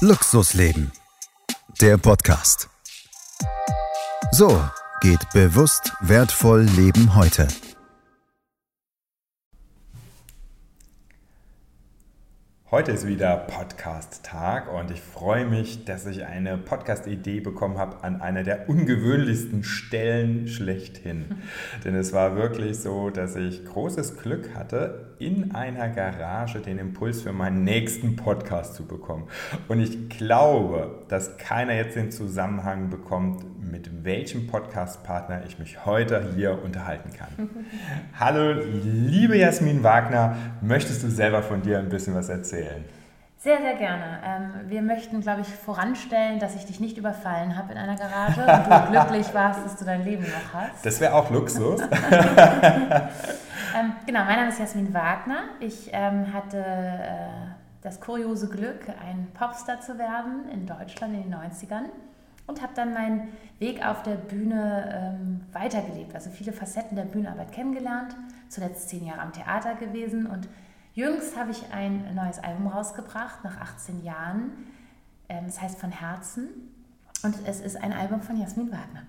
Luxusleben. Der Podcast. So geht bewusst wertvoll Leben heute. Heute ist wieder Podcast-Tag und ich freue mich, dass ich eine Podcast-Idee bekommen habe an einer der ungewöhnlichsten Stellen schlechthin. Denn es war wirklich so, dass ich großes Glück hatte, in einer Garage den Impuls für meinen nächsten Podcast zu bekommen. Und ich glaube, dass keiner jetzt den Zusammenhang bekommt, mit welchem Podcast-Partner ich mich heute hier unterhalten kann. Hallo, liebe Jasmin Wagner, möchtest du selber von dir ein bisschen was erzählen? Erzählen? Sehr, sehr gerne. Ähm, wir möchten, glaube ich, voranstellen, dass ich dich nicht überfallen habe in einer Garage und du glücklich warst, dass du dein Leben noch hast. Das wäre auch Luxus. ähm, genau, mein Name ist Jasmin Wagner. Ich ähm, hatte äh, das kuriose Glück, ein Popstar zu werden in Deutschland in den 90ern und habe dann meinen Weg auf der Bühne ähm, weitergelebt. Also viele Facetten der Bühnenarbeit kennengelernt, zuletzt zehn Jahre am Theater gewesen und Jüngst habe ich ein neues Album rausgebracht, nach 18 Jahren. Ähm, es heißt Von Herzen und es ist ein Album von Jasmin Wagner.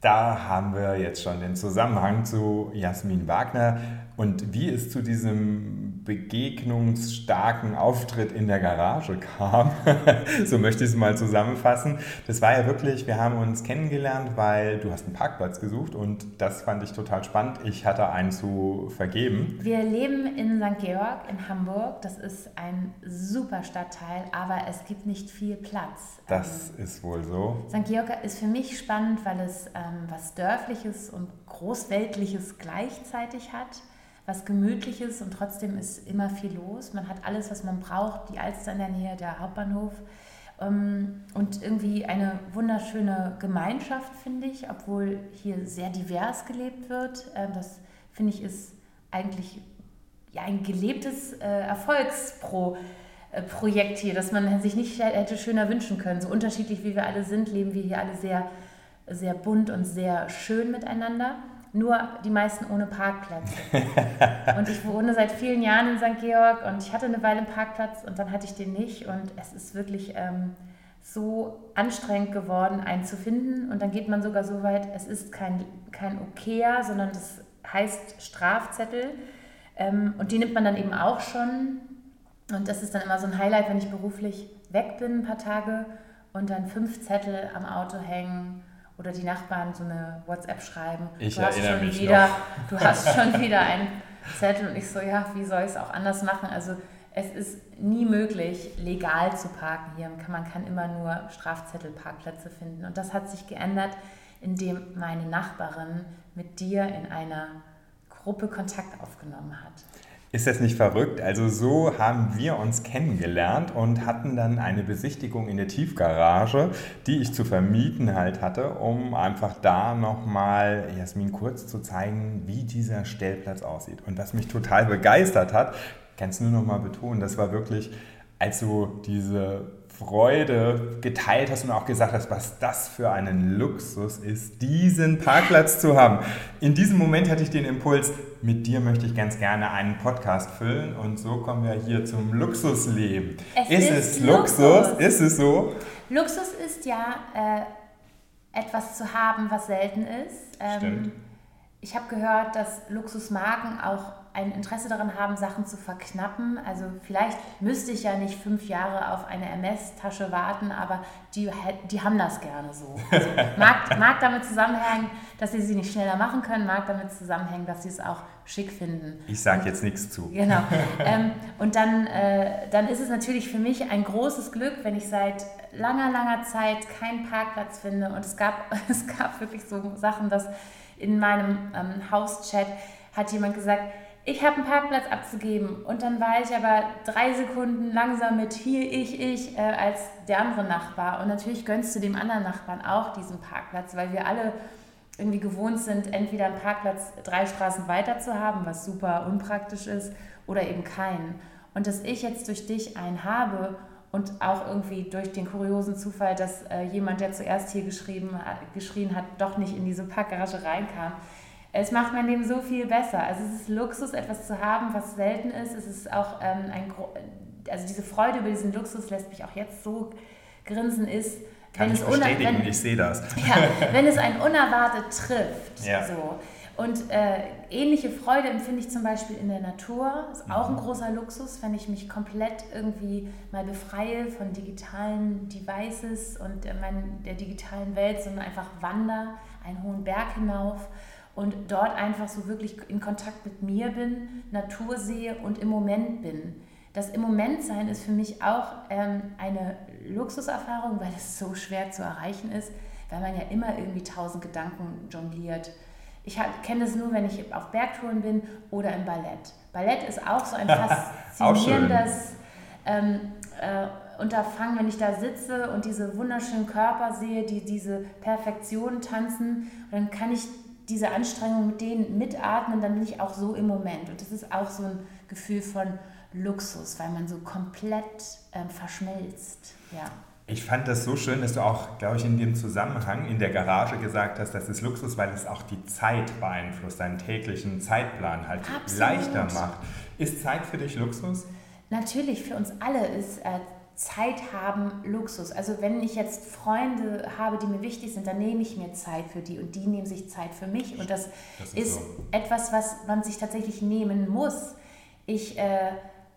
Da haben wir jetzt schon den Zusammenhang zu Jasmin Wagner und wie es zu diesem begegnungsstarken Auftritt in der Garage kam. so möchte ich es mal zusammenfassen. Das war ja wirklich, wir haben uns kennengelernt, weil du hast einen Parkplatz gesucht und das fand ich total spannend. Ich hatte einen zu vergeben. Wir leben in St. Georg in Hamburg. Das ist ein super Stadtteil, aber es gibt nicht viel Platz. Das ähm, ist wohl so. St. Georg ist für mich spannend, weil es ähm, was Dörfliches und Großweltliches gleichzeitig hat was Gemütliches und trotzdem ist immer viel los. Man hat alles, was man braucht, die Alster in der Nähe, der Hauptbahnhof ähm, und irgendwie eine wunderschöne Gemeinschaft, finde ich, obwohl hier sehr divers gelebt wird. Ähm, das finde ich ist eigentlich ja, ein gelebtes äh, Erfolgsprojekt hier, das man sich nicht hätte schöner wünschen können. So unterschiedlich wie wir alle sind, leben wir hier alle sehr, sehr bunt und sehr schön miteinander nur die meisten ohne Parkplätze. und ich wohne seit vielen Jahren in St. Georg und ich hatte eine Weile einen Parkplatz und dann hatte ich den nicht und es ist wirklich ähm, so anstrengend geworden, einen zu finden und dann geht man sogar so weit, es ist kein, kein Okayer, sondern das heißt Strafzettel ähm, und die nimmt man dann eben auch schon und das ist dann immer so ein Highlight, wenn ich beruflich weg bin, ein paar Tage und dann fünf Zettel am Auto hängen oder die Nachbarn so eine WhatsApp schreiben. Ich du erinnere hast schon mich wieder, noch. Du hast schon wieder einen Zettel und ich so, ja, wie soll ich es auch anders machen? Also es ist nie möglich, legal zu parken hier. Man kann immer nur Strafzettelparkplätze finden. Und das hat sich geändert, indem meine Nachbarin mit dir in einer Gruppe Kontakt aufgenommen hat. Ist das nicht verrückt? Also so haben wir uns kennengelernt und hatten dann eine Besichtigung in der Tiefgarage, die ich zu vermieten halt hatte, um einfach da nochmal Jasmin kurz zu zeigen, wie dieser Stellplatz aussieht. Und was mich total begeistert hat, kannst du nur nochmal betonen, das war wirklich, als du diese Freude geteilt hast und auch gesagt hast, was das für einen Luxus ist, diesen Parkplatz zu haben. In diesem Moment hatte ich den Impuls, mit dir möchte ich ganz gerne einen Podcast füllen und so kommen wir hier zum Luxusleben. Es ist, ist es Luxus? Luxus? Ist es so? Luxus ist ja äh, etwas zu haben, was selten ist. Ähm, Stimmt. Ich habe gehört, dass Luxusmarken auch ein Interesse daran haben, Sachen zu verknappen. Also vielleicht müsste ich ja nicht fünf Jahre auf eine MS-Tasche warten, aber die, die haben das gerne so. Also mag, mag damit zusammenhängen, dass sie sie nicht schneller machen können, mag damit zusammenhängen, dass sie es auch schick finden. Ich sage jetzt nichts zu. Genau. ähm, und dann, äh, dann ist es natürlich für mich ein großes Glück, wenn ich seit langer, langer Zeit keinen Parkplatz finde. Und es gab, es gab wirklich so Sachen, dass in meinem ähm, Hauschat hat jemand gesagt, ich habe einen Parkplatz abzugeben und dann war ich aber drei Sekunden langsam mit hier, ich, ich, äh, als der andere Nachbar. Und natürlich gönnst du dem anderen Nachbarn auch diesen Parkplatz, weil wir alle irgendwie gewohnt sind, entweder einen Parkplatz drei Straßen weiter zu haben, was super unpraktisch ist, oder eben keinen. Und dass ich jetzt durch dich einen habe und auch irgendwie durch den kuriosen Zufall, dass äh, jemand, der zuerst hier geschrieben, geschrien hat, doch nicht in diese Parkgarage reinkam, es macht mein Leben so viel besser. Also es ist Luxus, etwas zu haben, was selten ist. Es ist auch ähm, ein also diese Freude über diesen Luxus lässt mich auch jetzt so grinsen, ist, Kann wenn ich es, bestätigen, wenn, ich sehe das. ja, wenn es einen unerwartet trifft. Ja. So. Und äh, ähnliche Freude empfinde ich zum Beispiel in der Natur. Ist auch ein großer Luxus, wenn ich mich komplett irgendwie mal befreie von digitalen Devices und äh, mein, der digitalen Welt, sondern einfach wandere einen hohen Berg hinauf und dort einfach so wirklich in Kontakt mit mir bin, Natur sehe und im Moment bin. Das im Moment sein ist für mich auch ähm, eine Luxuserfahrung, weil es so schwer zu erreichen ist, weil man ja immer irgendwie tausend Gedanken jongliert. Ich kenne das nur, wenn ich auf Bergtouren bin oder im Ballett. Ballett ist auch so ein faszinierendes ähm, äh, Unterfangen, wenn ich da sitze und diese wunderschönen Körper sehe, die diese Perfektion tanzen, dann kann ich diese Anstrengung mit denen mitatmen, dann bin ich auch so im Moment. Und das ist auch so ein Gefühl von Luxus, weil man so komplett ähm, verschmilzt. Ja. Ich fand das so schön, dass du auch, glaube ich, in dem Zusammenhang in der Garage gesagt hast, das ist Luxus, weil es auch die Zeit beeinflusst, deinen täglichen Zeitplan halt Absolut. leichter macht. Ist Zeit für dich Luxus? Natürlich, für uns alle ist äh, Zeit haben Luxus. Also wenn ich jetzt Freunde habe, die mir wichtig sind, dann nehme ich mir Zeit für die und die nehmen sich Zeit für mich. Und das, Das ist ist so. etwas, was man sich tatsächlich nehmen muss. Ich äh,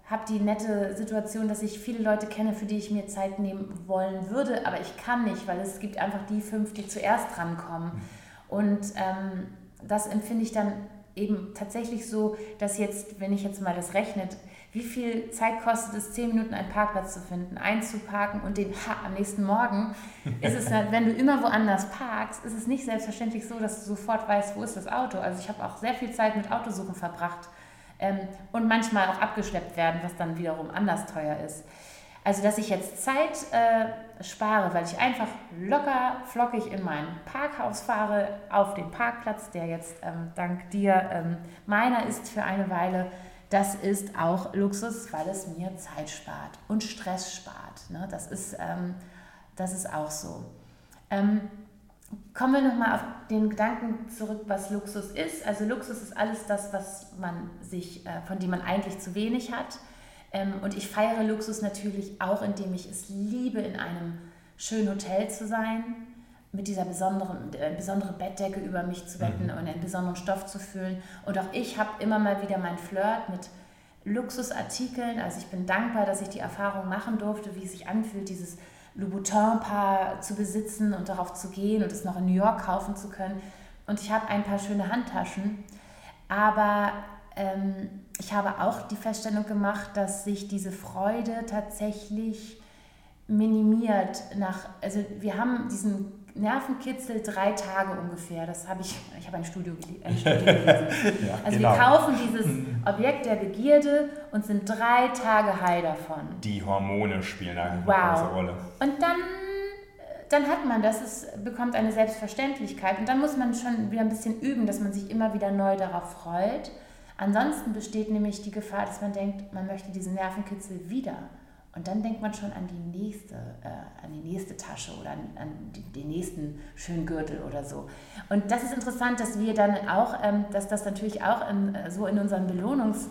habe die nette Situation, dass ich viele Leute kenne, für die ich mir Zeit nehmen wollen würde, aber ich kann nicht, weil es gibt einfach die fünf, die zuerst drankommen. Und ähm, das empfinde ich dann eben tatsächlich so, dass jetzt, wenn ich jetzt mal das rechnet, wie viel Zeit kostet es, zehn Minuten einen Parkplatz zu finden, einzuparken und den ha, am nächsten Morgen ist es, halt, wenn du immer woanders parkst, ist es nicht selbstverständlich so, dass du sofort weißt, wo ist das Auto. Also ich habe auch sehr viel Zeit mit Autosuchen verbracht ähm, und manchmal auch abgeschleppt werden, was dann wiederum anders teuer ist. Also, dass ich jetzt Zeit äh, spare, weil ich einfach locker, flockig in mein Parkhaus fahre, auf den Parkplatz, der jetzt ähm, dank dir ähm, meiner ist für eine Weile, das ist auch Luxus, weil es mir Zeit spart und Stress spart. Ne? Das, ist, ähm, das ist auch so. Ähm, Kommen wir nochmal auf den Gedanken zurück, was Luxus ist. Also Luxus ist alles das, was man sich, äh, von dem man eigentlich zu wenig hat. Ähm, und ich feiere Luxus natürlich auch, indem ich es liebe, in einem schönen Hotel zu sein, mit dieser besonderen, äh, besondere Bettdecke über mich zu betten Mhm. und einen besonderen Stoff zu füllen. Und auch ich habe immer mal wieder mein Flirt mit Luxusartikeln. Also ich bin dankbar, dass ich die Erfahrung machen durfte, wie es sich anfühlt, dieses Louboutin-Paar zu besitzen und darauf zu gehen und es noch in New York kaufen zu können. Und ich habe ein paar schöne Handtaschen, aber ähm, ich habe auch die Feststellung gemacht, dass sich diese Freude tatsächlich minimiert nach, also wir haben diesen Nervenkitzel drei Tage ungefähr. Das habe ich, ich habe ein Studio, ein Studio gelesen. Ja, Also genau. wir kaufen dieses Objekt der Begierde und sind drei Tage high davon. Die Hormone spielen eine Wow. große Rolle. Und dann, äh, dann hat man das, es bekommt eine Selbstverständlichkeit. Und dann muss man schon wieder ein bisschen üben, dass man sich immer wieder neu darauf freut. Ansonsten besteht nämlich die Gefahr, dass man denkt, man möchte diesen Nervenkitzel wieder. Und dann denkt man schon an die nächste, äh, an die nächste Tasche oder an, an die, den nächsten schönen Gürtel oder so. Und das ist interessant, dass wir dann auch, ähm, dass das natürlich auch in, äh, so in unserem Belohnungs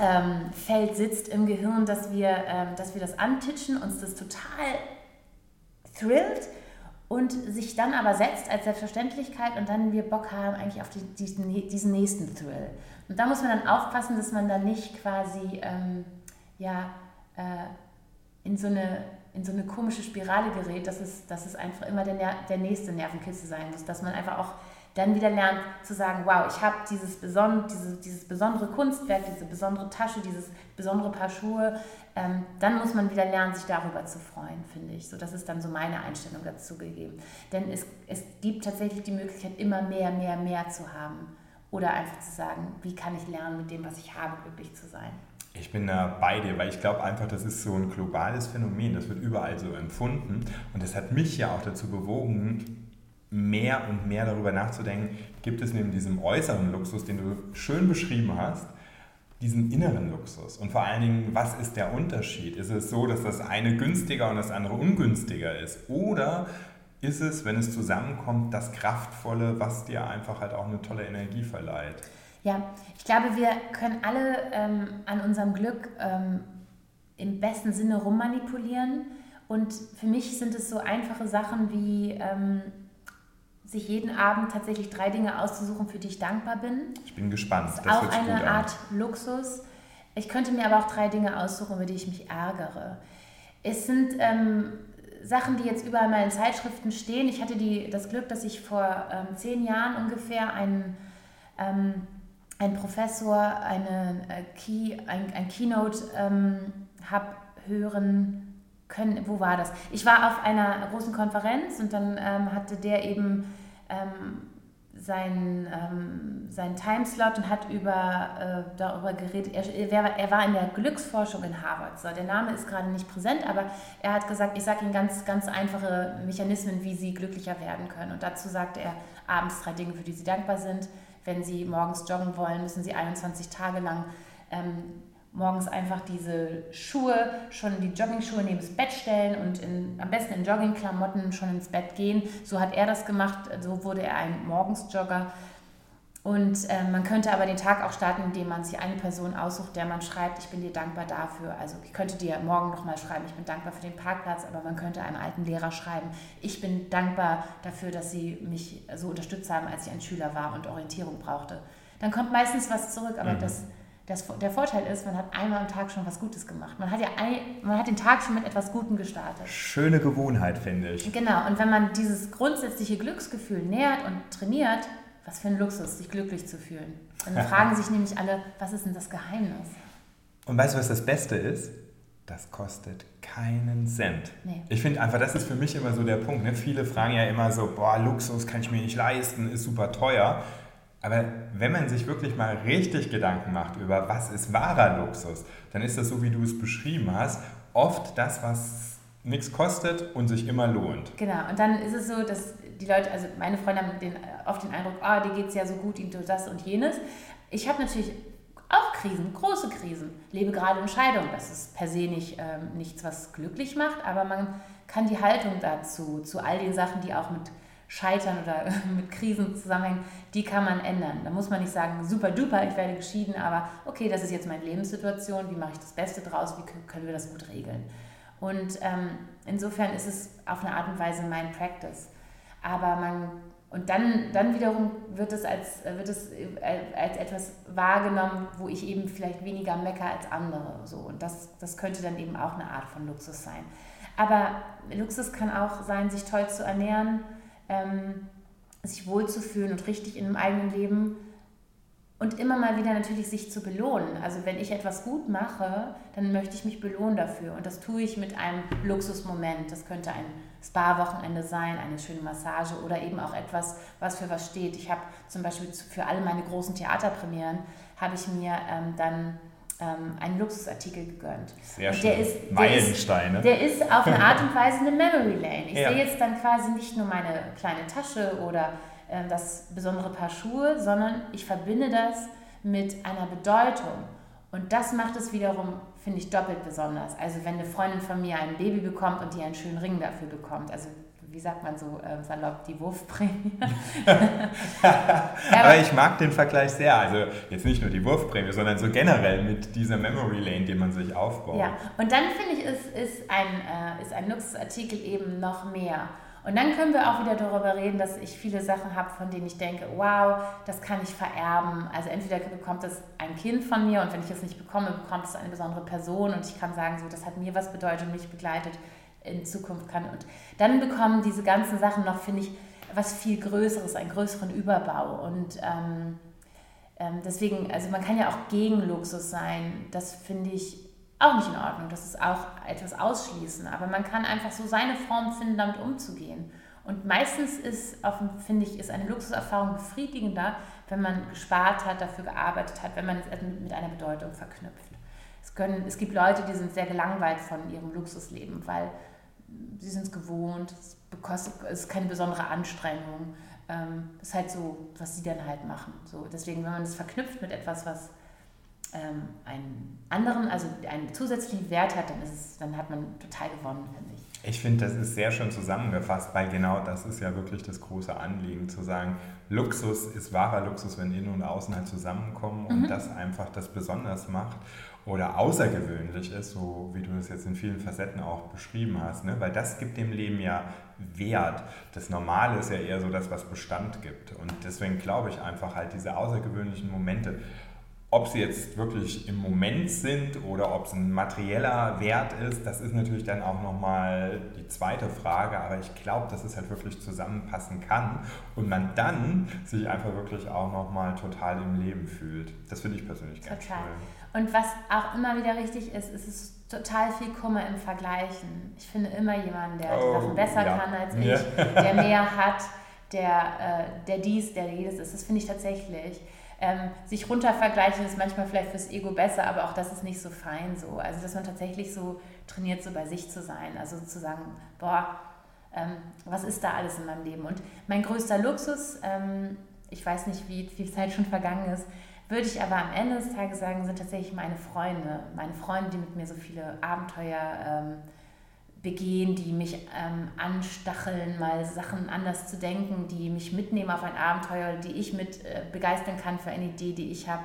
ähm, sitzt im Gehirn, dass wir, ähm, dass wir das antitschen, uns das total thrillt und sich dann aber setzt als Selbstverständlichkeit und dann wir Bock haben eigentlich auf die, diesen, diesen nächsten Thrill. Und da muss man dann aufpassen, dass man dann nicht quasi ähm, ja, äh, in, so eine, in so eine komische Spirale gerät, dass es, dass es einfach immer der, der nächste Nervenkitzel sein muss, dass man einfach auch dann wieder lernt zu sagen, wow, ich habe dieses, beson dieses, dieses besondere Kunstwerk, diese besondere Tasche, dieses besondere Paar Schuhe, ähm, dann muss man wieder lernen, sich darüber zu freuen, finde ich. So, das ist dann so meine Einstellung dazu gegeben. Denn es, es gibt tatsächlich die Möglichkeit, immer mehr, mehr, mehr zu haben. Oder einfach zu sagen, wie kann ich lernen, mit dem, was ich habe, glücklich zu sein. Ich bin da bei dir, weil ich glaube einfach, das ist so ein globales Phänomen, das wird überall so empfunden. Und das hat mich ja auch dazu bewogen, mehr und mehr darüber nachzudenken, gibt es neben diesem äußeren Luxus, den du schön beschrieben hast, diesen inneren Luxus. Und vor allen Dingen, was ist der Unterschied? Ist es so, dass das eine günstiger und das andere ungünstiger ist? Oder ist es, wenn es zusammenkommt, das Kraftvolle, was dir einfach halt auch eine tolle Energie verleiht? Ja, ich glaube, wir können alle ähm, an unserem Glück ähm, im besten Sinne rummanipulieren. Und für mich sind es so einfache Sachen wie ähm, sich jeden Abend tatsächlich drei Dinge auszusuchen, für die ich dankbar bin. Ich bin gespannt. Das ist auch eine Art Luxus. Ich könnte mir aber auch drei Dinge aussuchen, über die ich mich ärgere. Es sind ähm, Sachen, die jetzt überall mal in Zeitschriften stehen. Ich hatte die, das Glück, dass ich vor ähm, zehn Jahren ungefähr einen, ähm, einen Professor, eine, äh, Key, ein, ein Keynote ähm, habe hören können. Wo war das? Ich war auf einer großen Konferenz und dann ähm, hatte der eben ähm, seinen, ähm, seinen Timeslot und hat über, äh, darüber geredet. Er, er, war in der Glücksforschung in Harvard. So, der Name ist gerade nicht präsent, aber er hat gesagt, ich sage Ihnen ganz, ganz einfache Mechanismen, wie Sie glücklicher werden können. Und dazu sagte er abends drei Dinge, für die Sie dankbar sind. Wenn Sie morgens joggen wollen, müssen Sie 21 Tage lang ähm, morgens einfach diese Schuhe, schon die Jogging-Schuhe neben das Bett stellen und in, am besten in Jogging-Klamotten schon ins Bett gehen. So hat er das gemacht, so wurde er ein Morgensjogger. Und äh, man könnte aber den Tag auch starten, indem man sich eine Person aussucht, der man schreibt, ich bin dir dankbar dafür. Also ich könnte dir morgen nochmal schreiben, ich bin dankbar für den Parkplatz, aber man könnte einem alten Lehrer schreiben, ich bin dankbar dafür, dass sie mich so unterstützt haben, als ich ein Schüler war und Orientierung brauchte. Dann kommt meistens was zurück, aber mhm. das das, der Vorteil ist, man hat einmal am Tag schon was Gutes gemacht. Man hat ja ein, man hat den Tag schon mit etwas Gutem gestartet. Schöne Gewohnheit, finde ich. Genau, und wenn man dieses grundsätzliche Glücksgefühl nährt und trainiert, was für ein Luxus, sich glücklich zu fühlen. Dann fragen sich nämlich alle, was ist denn das Geheimnis? Und weißt du, was das Beste ist? Das kostet keinen Cent. Nee. Ich finde einfach, das ist für mich immer so der Punkt. Ne? Viele fragen ja immer so, boah, Luxus kann ich mir nicht leisten, ist super teuer. Aber wenn man sich wirklich mal richtig Gedanken macht über, was ist wahrer Luxus, dann ist das so, wie du es beschrieben hast, oft das, was nichts kostet und sich immer lohnt. Genau, und dann ist es so, dass die Leute, also meine Freunde haben den, oft den Eindruck, oh, dir geht es ja so gut, ihm tut das und jenes. Ich habe natürlich auch Krisen, große Krisen, lebe gerade in Scheidung. Das ist per se nicht, ähm, nichts, was glücklich macht, aber man kann die Haltung dazu, zu all den Sachen, die auch mit Scheitern oder mit Krisen zusammenhängen, die kann man ändern. Da muss man nicht sagen, super duper, ich werde geschieden, aber okay, das ist jetzt meine Lebenssituation, wie mache ich das Beste draus, wie können wir das gut regeln. Und ähm, insofern ist es auf eine Art und Weise mein Practice. Aber man, und dann, dann wiederum wird es, als, wird es äh, als etwas wahrgenommen, wo ich eben vielleicht weniger mecker als andere. So. Und das, das könnte dann eben auch eine Art von Luxus sein. Aber Luxus kann auch sein, sich toll zu ernähren, ähm, sich wohlzufühlen und richtig in dem eigenen Leben und immer mal wieder natürlich sich zu belohnen. Also wenn ich etwas gut mache, dann möchte ich mich belohnen dafür. Und das tue ich mit einem Luxusmoment. Das könnte ein Spa-Wochenende sein, eine schöne Massage oder eben auch etwas, was für was steht. Ich habe zum Beispiel für alle meine großen Theaterpremieren, habe ich mir ähm, dann ähm, einen Luxusartikel gegönnt. Sehr schön. Der ist, Meilensteine. Der ist, der ist auf eine Art und Weise eine Memory Lane. Ich ja. sehe jetzt dann quasi nicht nur meine kleine Tasche oder äh, das besondere Paar Schuhe, sondern ich verbinde das mit einer Bedeutung. Und das macht es wiederum, finde ich, doppelt besonders. Also wenn eine Freundin von mir ein Baby bekommt und die einen schönen Ring dafür bekommt. Also wie sagt man so äh, salopp, die Wurfprämie. Aber ich mag den Vergleich sehr. Also jetzt nicht nur die Wurfprämie, sondern so generell mit dieser Memory Lane, die man sich aufbaut. Ja, und dann finde ich, ist, ist, ein, äh, ist ein Luxusartikel eben noch mehr. Und dann können wir auch wieder darüber reden, dass ich viele Sachen habe, von denen ich denke, wow, das kann ich vererben. Also entweder bekommt das ein Kind von mir und wenn ich es nicht bekomme, bekommt es eine besondere Person und ich kann sagen, so, das hat mir was bedeutet und mich begleitet in Zukunft kann. Und dann bekommen diese ganzen Sachen noch, finde ich, was viel Größeres, einen größeren Überbau. Und ähm, ähm, deswegen, also man kann ja auch gegen Luxus sein. Das finde ich auch nicht in Ordnung. Das ist auch etwas ausschließen. Aber man kann einfach so seine Form finden, damit umzugehen. Und meistens ist, finde ich, ist eine Luxuserfahrung befriedigender, wenn man gespart hat, dafür gearbeitet hat, wenn man es mit einer Bedeutung verknüpft. Es, können, es gibt Leute, die sind sehr gelangweilt von ihrem Luxusleben, weil sie sind es gewohnt, es, es ist keine besondere Anstrengung. Ähm, das ist halt so, was sie dann halt machen. So, deswegen, wenn man das verknüpft mit etwas, was ähm, einen anderen, also einen zusätzlichen Wert hat, dann, ist es, dann hat man total gewonnen, finde ich. Ich finde, das ist sehr schön zusammengefasst, weil genau das ist ja wirklich das große Anliegen, zu sagen, Luxus ist wahrer Luxus, wenn innen und außen halt zusammenkommen und mhm. das einfach das besonders macht. oder außergewöhnlich ist, so wie du das jetzt in vielen Facetten auch beschrieben hast, ne? weil das gibt dem Leben ja Wert. Das Normale ist ja eher so das, was Bestand gibt. Und deswegen glaube ich einfach halt diese außergewöhnlichen Momente, ob sie jetzt wirklich im Moment sind oder ob es ein materieller Wert ist, das ist natürlich dann auch nochmal die zweite Frage. Aber ich glaube, dass es halt wirklich zusammenpassen kann und man dann sich einfach wirklich auch nochmal total im Leben fühlt. Das finde ich persönlich ganz total. schön. Und was auch immer wieder richtig ist, ist es total viel Kummer im Vergleichen. Ich finde immer jemanden, der oh, Sachen besser ja. kann als ich, ja. der mehr hat, der, äh, der dies, der jedes ist. Das finde ich tatsächlich. Ähm, sich runtervergleichen ist manchmal vielleicht fürs Ego besser, aber auch das ist nicht so fein so. Also, dass man tatsächlich so trainiert, so bei sich zu sein. Also zu sagen, boah, ähm, was ist da alles in meinem Leben? Und mein größter Luxus, ähm, ich weiß nicht, wie viel Zeit schon vergangen ist, würde ich aber am Ende des Tages sagen, sind tatsächlich meine Freunde. Meine Freunde, die mit mir so viele Abenteuer ähm, begehen, die mich ähm, anstacheln, mal Sachen anders zu denken, die mich mitnehmen auf ein Abenteuer, die ich mit äh, begeistern kann für eine Idee, die ich habe.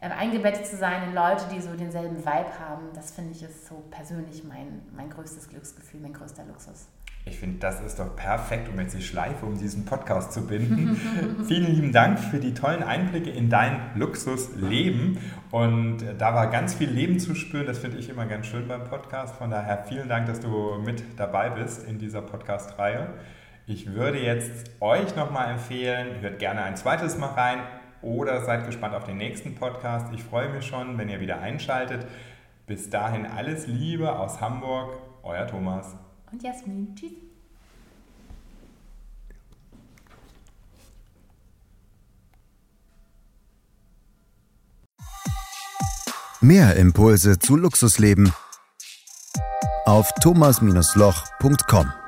Äh, eingebettet zu sein in Leute, die so denselben Vibe haben, das finde ich ist so persönlich mein, mein größtes Glücksgefühl, mein größter Luxus. Ich finde, das ist doch perfekt, um jetzt die Schleife um diesen Podcast zu binden. Vielen lieben Dank für die tollen Einblicke in dein Luxusleben. Und äh, da war ganz viel Leben zu spüren. Das finde ich immer ganz schön beim Podcast. Von daher vielen Dank, dass du mit dabei bist in dieser Podcast-Reihe. Ich würde jetzt euch nochmal empfehlen, hört gerne ein zweites Mal rein oder seid gespannt auf den nächsten Podcast. Ich freue mich schon, wenn ihr wieder einschaltet. Bis dahin alles Liebe aus Hamburg, euer Thomas und Jasmin. Tschüss. Mehr Impulse zu Luxusleben auf thomas-loch.com